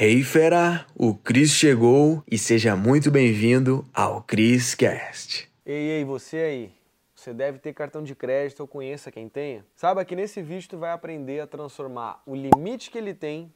Hey fera, o Cris chegou e seja muito bem-vindo ao Cris Cast. Ei, ei, você aí. Você deve ter cartão de crédito ou conheça quem tenha. Saiba que nesse vídeo tu vai aprender a transformar o limite que ele tem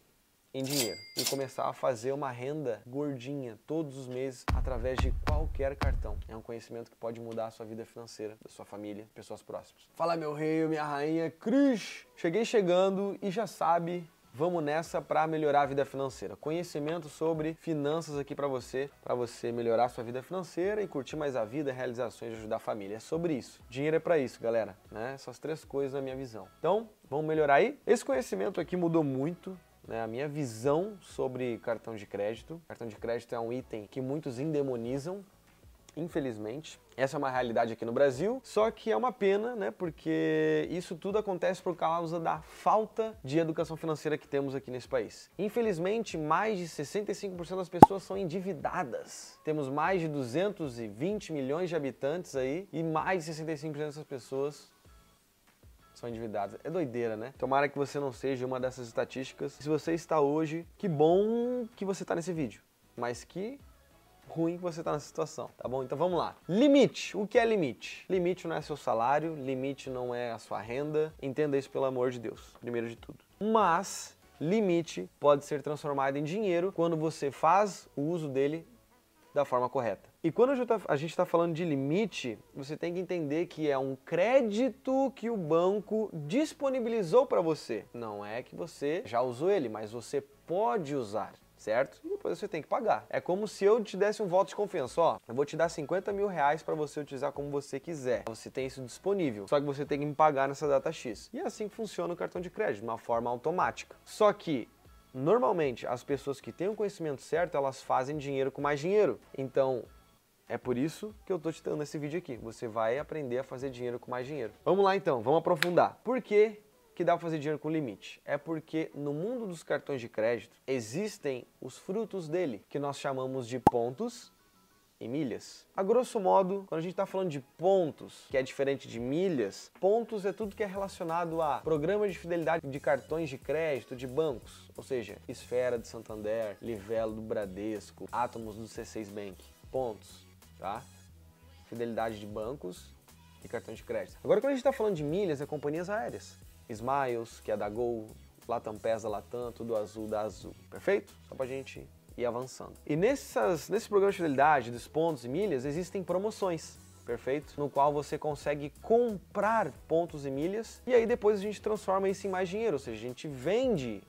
em dinheiro e começar a fazer uma renda gordinha todos os meses através de qualquer cartão. É um conhecimento que pode mudar a sua vida financeira, da sua família, pessoas próximas. Fala meu rei, minha rainha, Cris. Cheguei chegando e já sabe Vamos nessa para melhorar a vida financeira. Conhecimento sobre finanças aqui para você, para você melhorar a sua vida financeira e curtir mais a vida, realizações, ajudar a família. É sobre isso. Dinheiro é para isso, galera, né? Essas três coisas na minha visão. Então, vamos melhorar aí? Esse conhecimento aqui mudou muito né, a minha visão sobre cartão de crédito. Cartão de crédito é um item que muitos endemonizam, infelizmente. Essa é uma realidade aqui no Brasil, só que é uma pena, né? Porque isso tudo acontece por causa da falta de educação financeira que temos aqui nesse país. Infelizmente, mais de 65% das pessoas são endividadas. Temos mais de 220 milhões de habitantes aí e mais de 65% dessas pessoas são endividadas. É doideira, né? Tomara que você não seja uma dessas estatísticas. Se você está hoje, que bom que você está nesse vídeo. Mas que ruim que você está nessa situação, tá bom? Então vamos lá. Limite. O que é limite? Limite não é seu salário, limite não é a sua renda. Entenda isso pelo amor de Deus, primeiro de tudo. Mas limite pode ser transformado em dinheiro quando você faz o uso dele da forma correta. E quando a gente está falando de limite, você tem que entender que é um crédito que o banco disponibilizou para você. Não é que você já usou ele, mas você pode usar certo? E depois você tem que pagar. É como se eu te desse um voto de confiança, ó, eu vou te dar 50 mil reais para você utilizar como você quiser. Você tem isso disponível, só que você tem que me pagar nessa data X. E assim funciona o cartão de crédito, de uma forma automática. Só que normalmente as pessoas que têm o conhecimento certo, elas fazem dinheiro com mais dinheiro. Então, é por isso que eu tô te dando esse vídeo aqui. Você vai aprender a fazer dinheiro com mais dinheiro. Vamos lá então, vamos aprofundar. Por que que dá para fazer dinheiro com limite? É porque no mundo dos cartões de crédito existem os frutos dele, que nós chamamos de pontos e milhas. A grosso modo, quando a gente está falando de pontos, que é diferente de milhas, pontos é tudo que é relacionado a programa de fidelidade de cartões de crédito de bancos, ou seja, Esfera de Santander, Livelo do Bradesco, Átomos do C6 Bank. Pontos, tá? Fidelidade de bancos e cartões de crédito. Agora, quando a gente está falando de milhas, é companhias aéreas. Smiles, que é da Gol, Latam PES da Latam, tudo azul da Azul. Perfeito? Só pra gente ir avançando. E nessas, nesse programa de fidelidade dos pontos e milhas existem promoções. Perfeito? No qual você consegue comprar pontos e milhas e aí depois a gente transforma isso em mais dinheiro, ou seja, a gente vende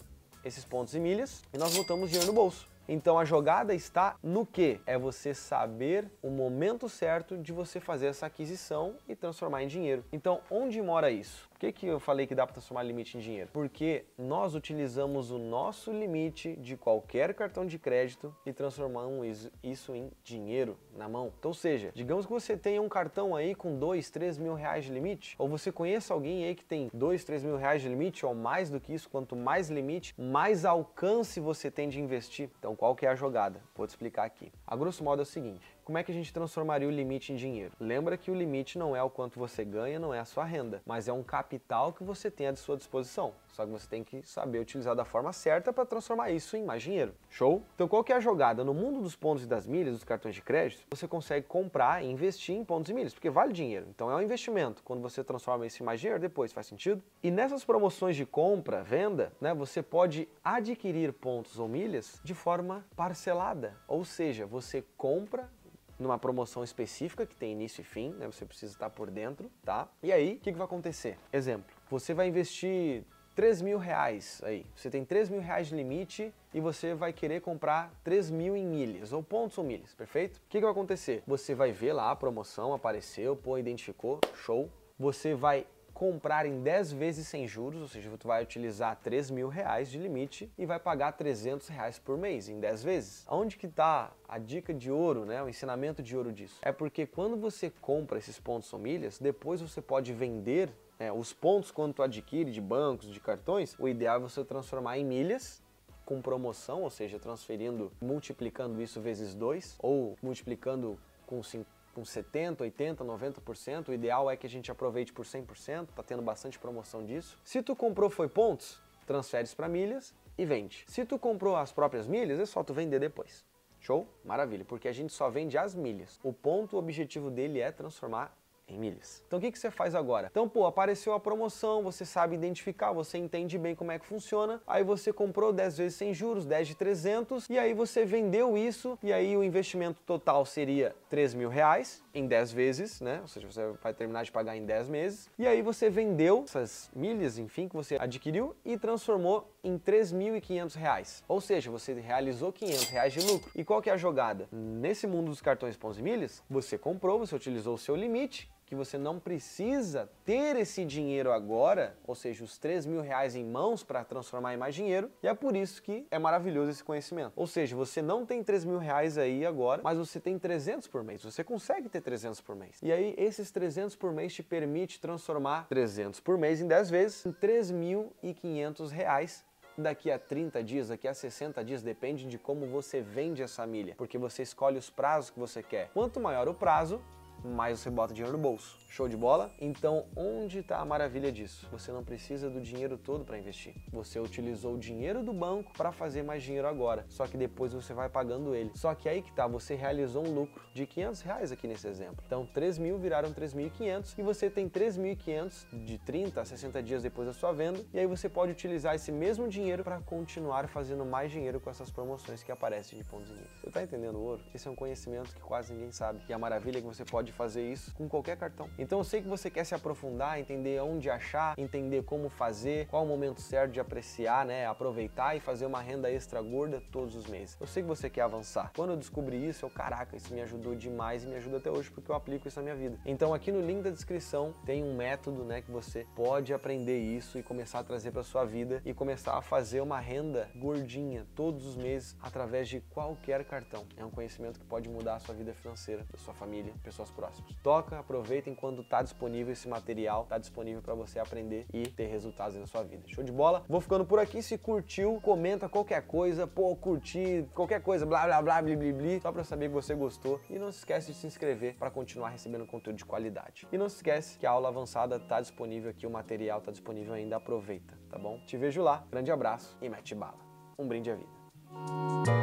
esses pontos e milhas e nós botamos dinheiro no bolso. Então a jogada está no que? É você saber o momento certo de você fazer essa aquisição e transformar em dinheiro. Então, onde mora isso? Que, que eu falei que dá para transformar limite em dinheiro? Porque nós utilizamos o nosso limite de qualquer cartão de crédito e transformamos isso em dinheiro na mão. Então, ou seja, digamos que você tenha um cartão aí com 2, 3 mil reais de limite, ou você conheça alguém aí que tem 2, 3 mil reais de limite, ou mais do que isso, quanto mais limite, mais alcance você tem de investir. Então, qual que é a jogada? Vou te explicar aqui. A grosso modo é o seguinte, como é que a gente transformaria o limite em dinheiro? Lembra que o limite não é o quanto você ganha, não é a sua renda, mas é um capital que você tem à sua disposição. Só que você tem que saber utilizar da forma certa para transformar isso em mais dinheiro. Show? Então qual que é a jogada? No mundo dos pontos e das milhas, dos cartões de crédito, você consegue comprar e investir em pontos e milhas, porque vale dinheiro. Então é um investimento. Quando você transforma isso em mais dinheiro, depois faz sentido? E nessas promoções de compra, venda, né, você pode adquirir pontos ou milhas de forma parcelada. Ou seja, você compra numa promoção específica que tem início e fim, né? Você precisa estar por dentro, tá? E aí, o que, que vai acontecer? Exemplo, você vai investir 3 mil reais aí. Você tem 3 mil reais de limite e você vai querer comprar 3 mil em milhas, ou pontos ou milhas, perfeito? O que, que vai acontecer? Você vai ver lá a promoção, apareceu, pô, identificou, show. Você vai comprar em 10 vezes sem juros, ou seja, você vai utilizar 3 mil reais de limite e vai pagar 300 reais por mês em 10 vezes. Onde que está a dica de ouro, né? o ensinamento de ouro disso? É porque quando você compra esses pontos ou milhas, depois você pode vender é, os pontos quando tu adquire de bancos, de cartões, o ideal é você transformar em milhas com promoção, ou seja, transferindo, multiplicando isso vezes 2 ou multiplicando com 5 com 70, 80, 90%. O ideal é que a gente aproveite por 100%, tá tendo bastante promoção disso. Se tu comprou foi pontos, transfere para milhas e vende. Se tu comprou as próprias milhas, é só tu vender depois. Show? Maravilha, porque a gente só vende as milhas. O ponto, o objetivo dele é transformar em milhas. Então o que, que você faz agora? Então, pô, apareceu a promoção, você sabe identificar, você entende bem como é que funciona, aí você comprou 10 vezes sem juros, 10 de 300, e aí você vendeu isso, e aí o investimento total seria 3 mil reais em 10 vezes, né? Ou seja, você vai terminar de pagar em 10 meses, e aí você vendeu essas milhas, enfim, que você adquiriu e transformou em 3.500 reais. Ou seja, você realizou 500 reais de lucro. E qual que é a jogada? Nesse mundo dos cartões Pons e Milhas, você comprou, você utilizou o seu limite, que você não precisa ter esse dinheiro agora, ou seja, os 3 mil reais em mãos para transformar em mais dinheiro, e é por isso que é maravilhoso esse conhecimento. Ou seja, você não tem 3 mil reais aí agora, mas você tem 300 por mês, você consegue ter 300 por mês. E aí, esses 300 por mês te permite transformar 300 por mês em 10 vezes em 3.500 reais daqui a 30 dias, daqui a 60 dias, depende de como você vende essa milha, porque você escolhe os prazos que você quer. Quanto maior o prazo, mais você bota dinheiro no bolso. Show de bola? Então, onde está a maravilha disso? Você não precisa do dinheiro todo para investir. Você utilizou o dinheiro do banco para fazer mais dinheiro agora, só que depois você vai pagando ele. Só que aí que tá, você realizou um lucro de 500 reais aqui nesse exemplo. Então, 3 mil viraram 3.500 e você tem 3.500 de 30 a 60 dias depois da sua venda e aí você pode utilizar esse mesmo dinheiro para continuar fazendo mais dinheiro com essas promoções que aparecem de pontos e Você está entendendo o ouro? Esse é um conhecimento que quase ninguém sabe. E a maravilha é que você pode fazer isso com qualquer cartão. Então eu sei que você quer se aprofundar, entender onde achar, entender como fazer, qual o momento certo de apreciar, né, aproveitar e fazer uma renda extra gorda todos os meses. Eu sei que você quer avançar. Quando eu descobri isso, eu, caraca, isso me ajudou demais e me ajuda até hoje porque eu aplico isso na minha vida. Então aqui no link da descrição tem um método, né, que você pode aprender isso e começar a trazer para sua vida e começar a fazer uma renda gordinha todos os meses através de qualquer cartão. É um conhecimento que pode mudar a sua vida financeira, da sua família, pessoas próximas. Toca, aproveita enquanto está disponível esse material, está disponível para você aprender e ter resultados na sua vida. Show de bola? Vou ficando por aqui. Se curtiu, comenta qualquer coisa, pô, curtir, qualquer coisa, blá blá blá, bli, bli, bli, só para saber que você gostou. E não se esquece de se inscrever para continuar recebendo conteúdo de qualidade. E não se esquece que a aula avançada está disponível aqui, o material está disponível ainda, aproveita, tá bom? Te vejo lá, grande abraço e mete bala. Um brinde à vida.